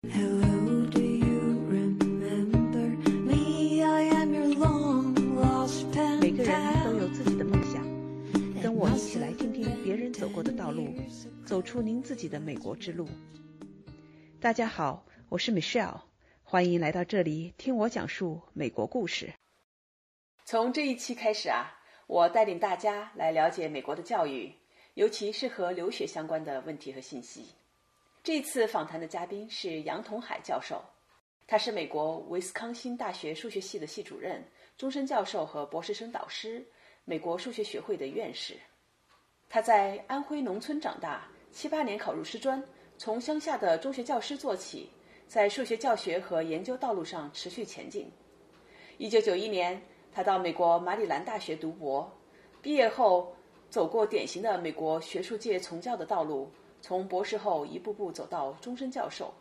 每个人都.有自己的梦想，跟我一起来听听别人走过的道路，走出您自己的美国之路。大家好，我是 Michelle，欢迎来到这里听我讲述美国故事。从这一期开始啊，我带领大家来了解美国的教育，尤其是和留学相关的问题和信息。这次访谈的嘉宾是杨同海教授，他是美国威斯康星大学数学系的系主任、终身教授和博士生导师，美国数学学会的院士。他在安徽农村长大，七八年考入师专，从乡下的中学教师做起，在数学教学和研究道路上持续前进。一九九一年，他到美国马里兰大学读博，毕业后走过典型的美国学术界从教的道路，从博士后一步步走到终身教授。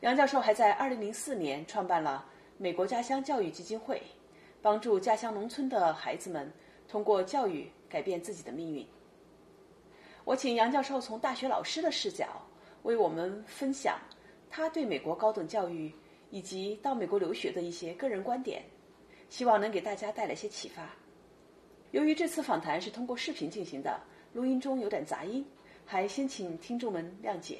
杨教授还在2004年创办了美国家乡教育基金会，帮助家乡农村的孩子们通过教育改变自己的命运。我请杨教授从大学老师的视角为我们分享他对美国高等教育以及到美国留学的一些个人观点，希望能给大家带来些启发。由于这次访谈是通过视频进行的，录音中有点杂音，还先请听众们谅解。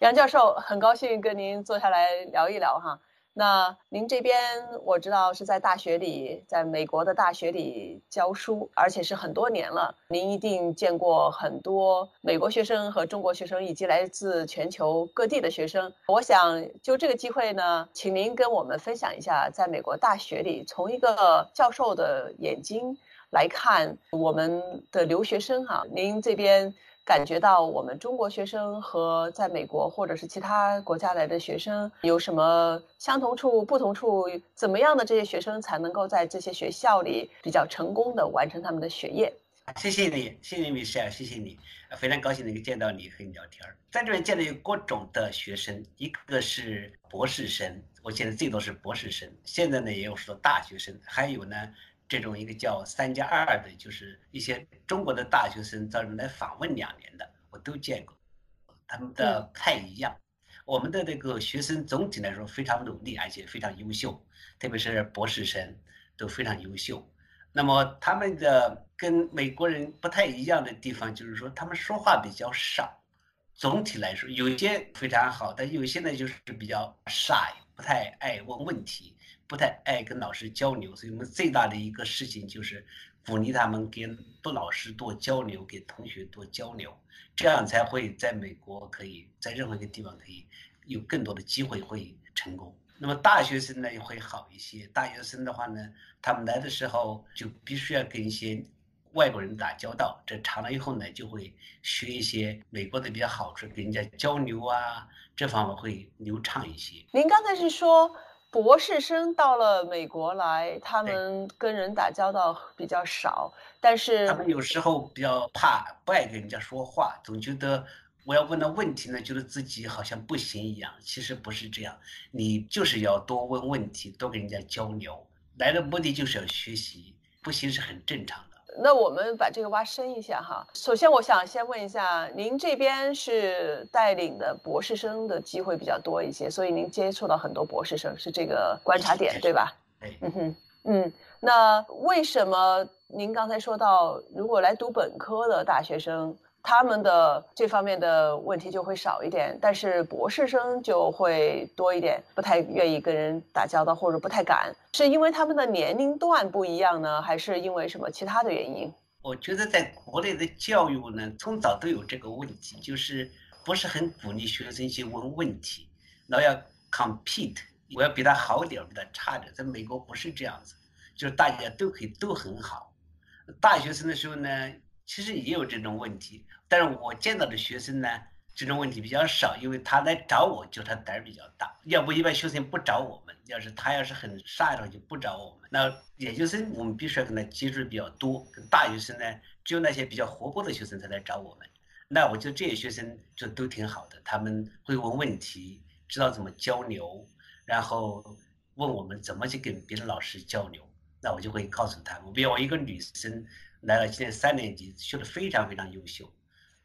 杨教授，很高兴跟您坐下来聊一聊哈。那您这边我知道是在大学里，在美国的大学里教书，而且是很多年了。您一定见过很多美国学生和中国学生，以及来自全球各地的学生。我想就这个机会呢，请您跟我们分享一下，在美国大学里，从一个教授的眼睛来看我们的留学生哈，您这边。感觉到我们中国学生和在美国或者是其他国家来的学生有什么相同处、不同处？怎么样的这些学生才能够在这些学校里比较成功的完成他们的学业？谢谢你，谢谢米歇尔，谢谢你，非常高兴能够见到你和你聊天儿。在这边见到有各种的学生，一个是博士生，我见的最多是博士生，现在呢也有说大学生，还有呢。这种一个叫“三加二”的，就是一些中国的大学生到这来访问两年的，我都见过，他们的不太一样。我们的这个学生总体来说非常努力，而且非常优秀，特别是博士生都非常优秀。那么他们的跟美国人不太一样的地方，就是说他们说话比较少。总体来说，有些非常好，但有些呢就是比较 shy，不太爱问问题。不太爱跟老师交流，所以我们最大的一个事情就是鼓励他们跟多老师多交流，给同学多交流，这样才会在美国可以在任何一个地方可以有更多的机会会成功。那么大学生呢也会好一些，大学生的话呢，他们来的时候就必须要跟一些外国人打交道，这长了以后呢就会学一些美国的比较好处，跟人家交流啊，这方面会流畅一些。您刚才是说？博士生到了美国来，他们跟人打交道比较少，但是他们有时候比较怕，不爱跟人家说话，总觉得我要问的问题呢，觉得自己好像不行一样。其实不是这样，你就是要多问问题，多跟人家交流。来的目的就是要学习，不行是很正常的。那我们把这个挖深一下哈。首先，我想先问一下，您这边是带领的博士生的机会比较多一些，所以您接触到很多博士生，是这个观察点对吧？对。嗯哼，嗯，那为什么您刚才说到，如果来读本科的大学生？他们的这方面的问题就会少一点，但是博士生就会多一点，不太愿意跟人打交道，或者不太敢，是因为他们的年龄段不一样呢，还是因为什么其他的原因？我觉得在国内的教育呢，从早都有这个问题，就是不是很鼓励学生去问问题，老要 compete，我要比他好点，比他差点。在美国不是这样子，就是大家都可以都很好。大学生的时候呢？其实也有这种问题，但是我见到的学生呢，这种问题比较少，因为他来找我，就他胆儿比较大。要不一般学生不找我们，要是他要是很傻的话，就不找我们。那研究生我们必须要跟他接触比较多，跟大学生呢，只有那些比较活泼的学生才来找我们。那我觉得这些学生就都挺好的，他们会问问题，知道怎么交流，然后问我们怎么去跟别的老师交流。那我就会告诉他们，比如我一个女生。来了，今年三年级，学的非常非常优秀，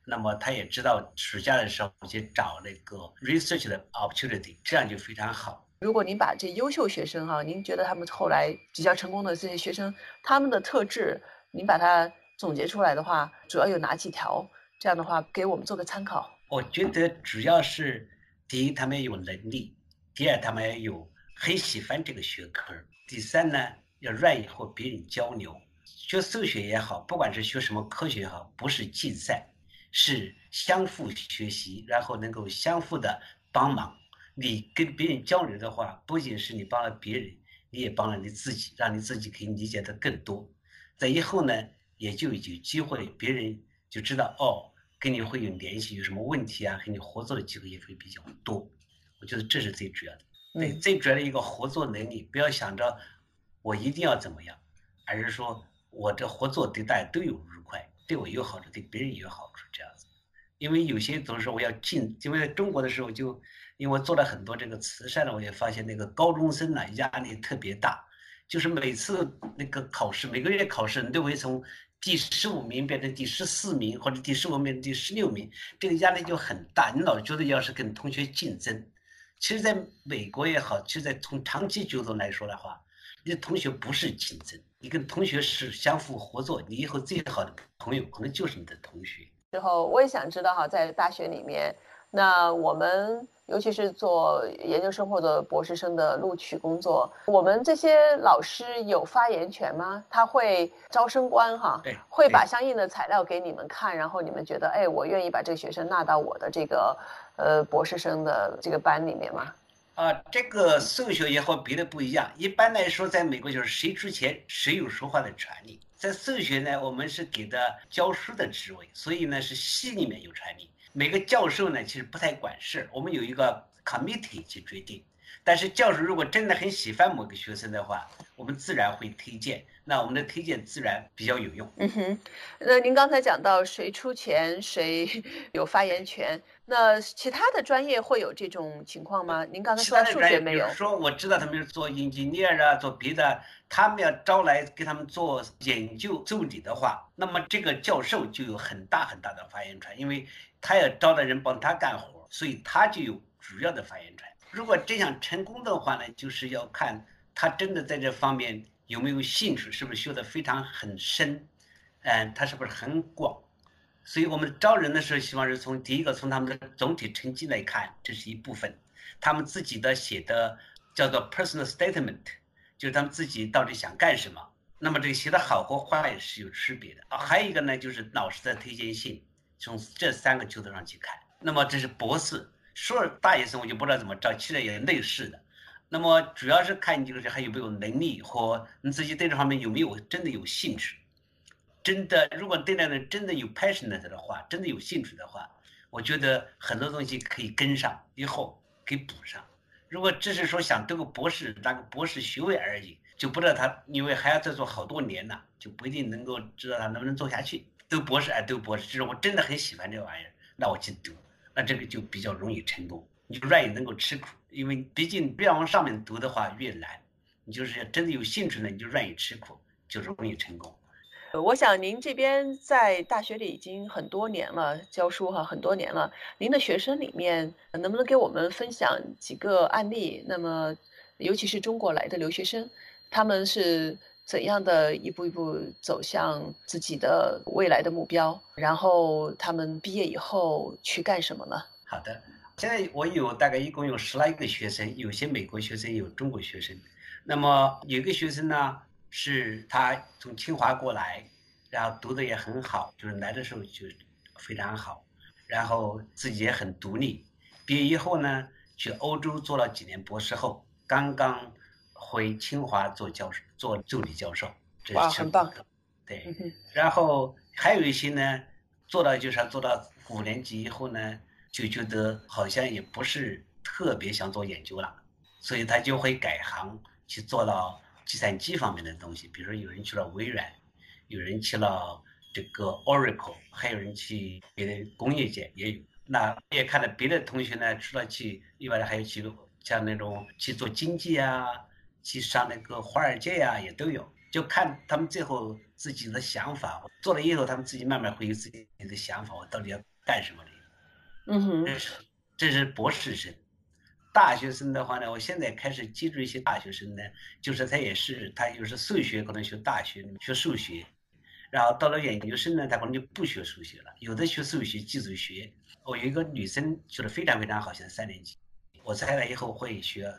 那么他也知道暑假的时候去找那个 research 的 opportunity，这样就非常好。如果您把这优秀学生哈、您觉得他们后来比较成功的这些学生，他们的特质，您把它总结出来的话，主要有哪几条？这样的话，给我们做个参考。我觉得主要是第一，他们有能力；第二，他们有很喜欢这个学科；第三呢，要愿意和别人交流。学数学也好，不管是学什么科学也好，不是竞赛，是相互学习，然后能够相互的帮忙。你跟别人交流的话，不仅是你帮了别人，你也帮了你自己，让你自己可以理解的更多。在以后呢，也就有机会，别人就知道哦，跟你会有联系，有什么问题啊，和你合作的机会也会比较多。我觉得这是最主要的。对，嗯最主要的一个合作能力，不要想着我一定要怎么样，而是说我这合作对大家都有愉快，对我有好处，对别人也有好处，这样子。因为有些总是我要进，因为在中国的时候就，因为我做了很多这个慈善的，我也发现那个高中生呢压力特别大，就是每次那个考试，每个月考试你都会从第十五名变成第十四名，或者第十五名第十六名，这个压力就很大。你老觉得要是跟同学竞争，其实在美国也好，其实在从长期角度来说的话，你的同学不是竞争，你跟同学是相互合作，你以后最好的朋友可能就是你的同学。之后，我也想知道哈，在大学里面，那我们尤其是做研究生或者博士生的录取工作，我们这些老师有发言权吗？他会招生官哈对，会把相应的材料给你们看，然后你们觉得，哎，我愿意把这个学生纳到我的这个呃博士生的这个班里面吗？啊，这个数学也和别的不一样。一般来说，在美国就是谁出钱，谁有说话的权利。在数学呢，我们是给的教书的职位，所以呢是系里面有权利。每个教授呢其实不太管事，我们有一个 committee 去决定。但是教授如果真的很喜欢某个学生的话，我们自然会推荐。那我们的推荐自然比较有用。嗯哼，那您刚才讲到谁出钱谁有发言权，那其他的专业会有这种情况吗？您刚才说的专业，学没有比如，说我知道他们是做 engineer 啊，做别的，他们要招来给他们做研究助理的话，那么这个教授就有很大很大的发言权，因为他要招的人帮他干活，所以他就有主要的发言权。如果真想成功的话呢，就是要看他真的在这方面有没有兴趣，是不是学得非常很深，嗯，他是不是很广。所以我们招人的时候，希望是从第一个从他们的总体成绩来看，这是一部分。他们自己的写的叫做 personal statement，就是他们自己到底想干什么。那么这个写的好和坏是有区别的啊。还有一个呢，就是老师的推荐信，从这三个角度上去看。那么这是博士，硕士大学生我就不知道怎么招，其实也类似的。那么主要是看你这个人还有没有能力和你自己对这方面有没有真的有兴趣。真的，如果对那个人真的有 passionate 的话，真的有兴趣的话，我觉得很多东西可以跟上，以后可以补上。如果只是说想读个博士，拿个博士学位而已，就不知道他，因为还要再做好多年呢，就不一定能够知道他能不能做下去。读博士哎，读博士，就是我真的很喜欢这玩意儿，那我去读，那这个就比较容易成功。你就愿意能够吃苦，因为毕竟越往上面读的话越难。你就是真的有兴趣呢，你就愿意吃苦，就容易成功。我想您这边在大学里已经很多年了，教书哈很多年了。您的学生里面，能不能给我们分享几个案例？那么，尤其是中国来的留学生，他们是怎样的一步一步走向自己的未来的目标？然后他们毕业以后去干什么呢？好的，现在我有大概一共有十来个学生，有些美国学生，有中国学生。那么有一个学生呢，是他从清华过来，然后读的也很好，就是来的时候就非常好，然后自己也很独立。毕业以后呢，去欧洲做了几年博士后，刚刚回清华做教授，做助理教授。这是哇很棒的。对，然后还有一些呢，做到就是做到五年级以后呢，就觉得好像也不是特别想做研究了，所以他就会改行去做到计算机方面的东西，比如说有人去了微软，有人去了这个 Oracle，还有人去别的工业界也有。那也看到别的同学呢，除了去，另外还有去像那种去做经济啊，去上那个华尔街呀、也都有。就看他们最后自己的想法，做了以后，他们自己慢慢会有自己的想法，我到底要干什么的。嗯哼，这是这是博士生。大学生的话呢，我现在开始接触一些大学生呢，就是他也是他有时数学可能学大学学数学，然后到了研究生呢，他可能就不学数学了，有的学数学、技术学。我有一个女生学的非常非常好，现在三年级，我猜了以后会学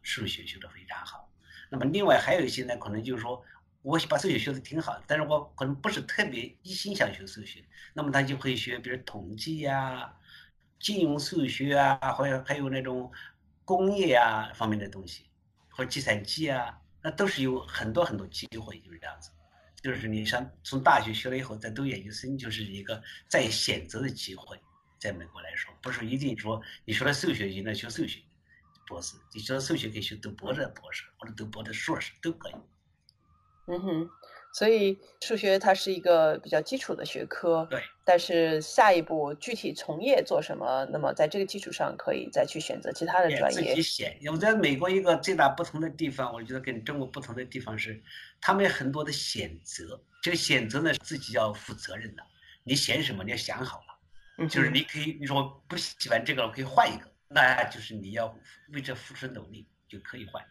数学学的非常好。那么另外还有一些呢，可能就是说我把数学学的挺好，但是我可能不是特别一心想学数学，那么他就会学，比如统计呀、金融数学啊，或者还有那种。工业啊方面的东西，或计算机啊，那都是有很多很多机会，就是这样子。就是你上从大学学了以后再读研究生，就是一个再选择的机会。在美国来说，不是一定说你学了数学就能学数学博士，你学了数学可以学读博士博士或者读博士硕士都可以。嗯哼。所以数学它是一个比较基础的学科，对。但是下一步具体从业做什么，那么在这个基础上可以再去选择其他的专业。自己选。我在美国一个最大不同的地方，我觉得跟中国不同的地方是，他们有很多的选择。这个选择呢，自己要负责任的。你选什么，你要想好了。就是你可以，你说不喜欢这个，我可以换一个，那就是你要为这付出努力就可以换。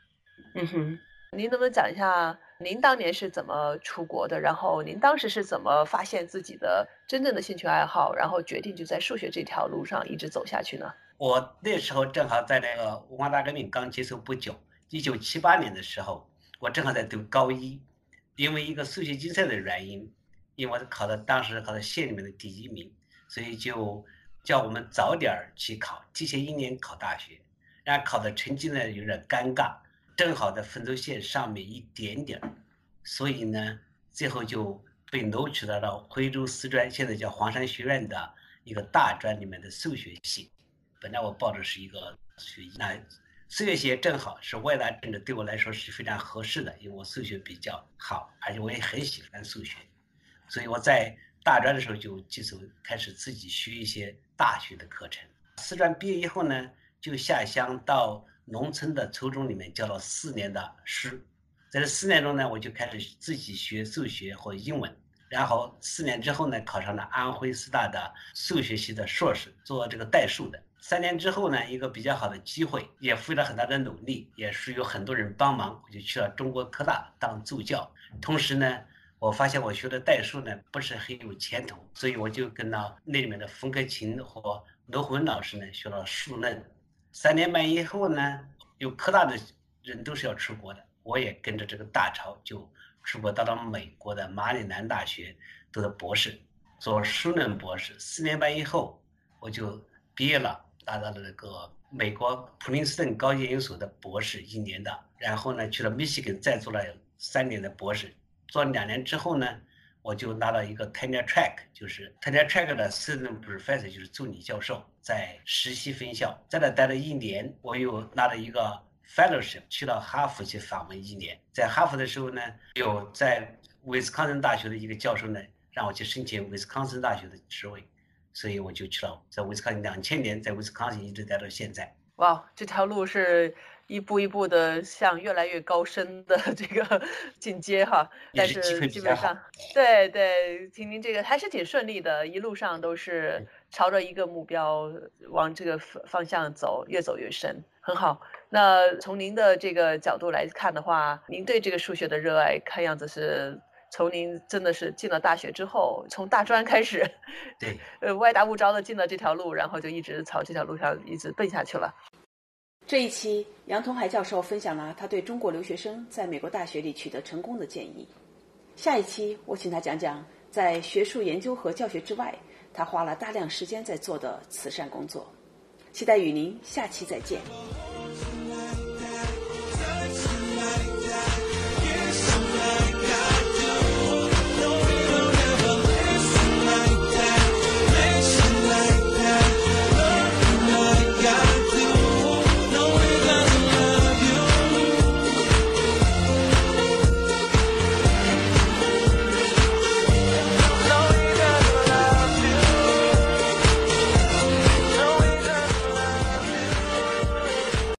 嗯哼。您能不能讲一下您当年是怎么出国的？然后您当时是怎么发现自己的真正的兴趣爱好，然后决定就在数学这条路上一直走下去呢？我那时候正好在那个文化大革命刚结束不久，一九七八年的时候，我正好在读高一，因为一个数学竞赛的原因，因为我考的当时考的县里面的第一名，所以就叫我们早点去考，提前一年考大学，然后考的成绩呢有点尴尬。正好在分轴线上面一点点所以呢，最后就被录取到了徽州师专，现在叫黄山学院的一个大专里面的数学系。本来我报的是一个学，那数学系正好是外来政治，对我来说是非常合适的，因为我数学比较好，而且我也很喜欢数学，所以我在大专的时候就基础开始自己学一些大学的课程。师专毕业以后呢，就下乡到。农村的初中里面教了四年的诗，在这四年中呢，我就开始自己学数学和英文。然后四年之后呢，考上了安徽师大的数学系的硕士，做这个代数的。三年之后呢，一个比较好的机会，也付了很大的努力，也是有很多人帮忙，我就去了中国科大当助教。同时呢，我发现我学的代数呢不是很有前途，所以我就跟了那里面的冯克勤和罗文老师呢学了数论。三年半以后呢，有科大的人都是要出国的，我也跟着这个大潮就出国到了美国的马里兰大学读的博士，做数论博士。四年半以后我就毕业了，拿到了那个美国普林斯顿高级研究所的博士一年的，然后呢去了密西根再做了三年的博士，做两年之后呢。我就拿到一个 tenure track，就是 tenure track 的 assistant professor，就是助理教授，在实习分校，在那待了一年。我又拿了一个 fellowship，去到哈佛去访问一年。在哈佛的时候呢，有在威斯康星大学的一个教授呢，让我去申请威斯康星大学的职位，所以我就去了，在威斯康星两千年，在威斯康星一直待到现在。哇，这条路是。一步一步的向越来越高深的这个 进阶哈，但是基本上，对对，听您这个还是挺顺利的，一路上都是朝着一个目标往这个方方向走，越走越深，很好。那从您的这个角度来看的话，您对这个数学的热爱，看样子是从您真的是进了大学之后，从大专开始，对，呃，歪打误招的进了这条路，然后就一直朝这条路上一直奔下去了。这一期，杨同海教授分享了他对中国留学生在美国大学里取得成功的建议。下一期，我请他讲讲在学术研究和教学之外，他花了大量时间在做的慈善工作。期待与您下期再见。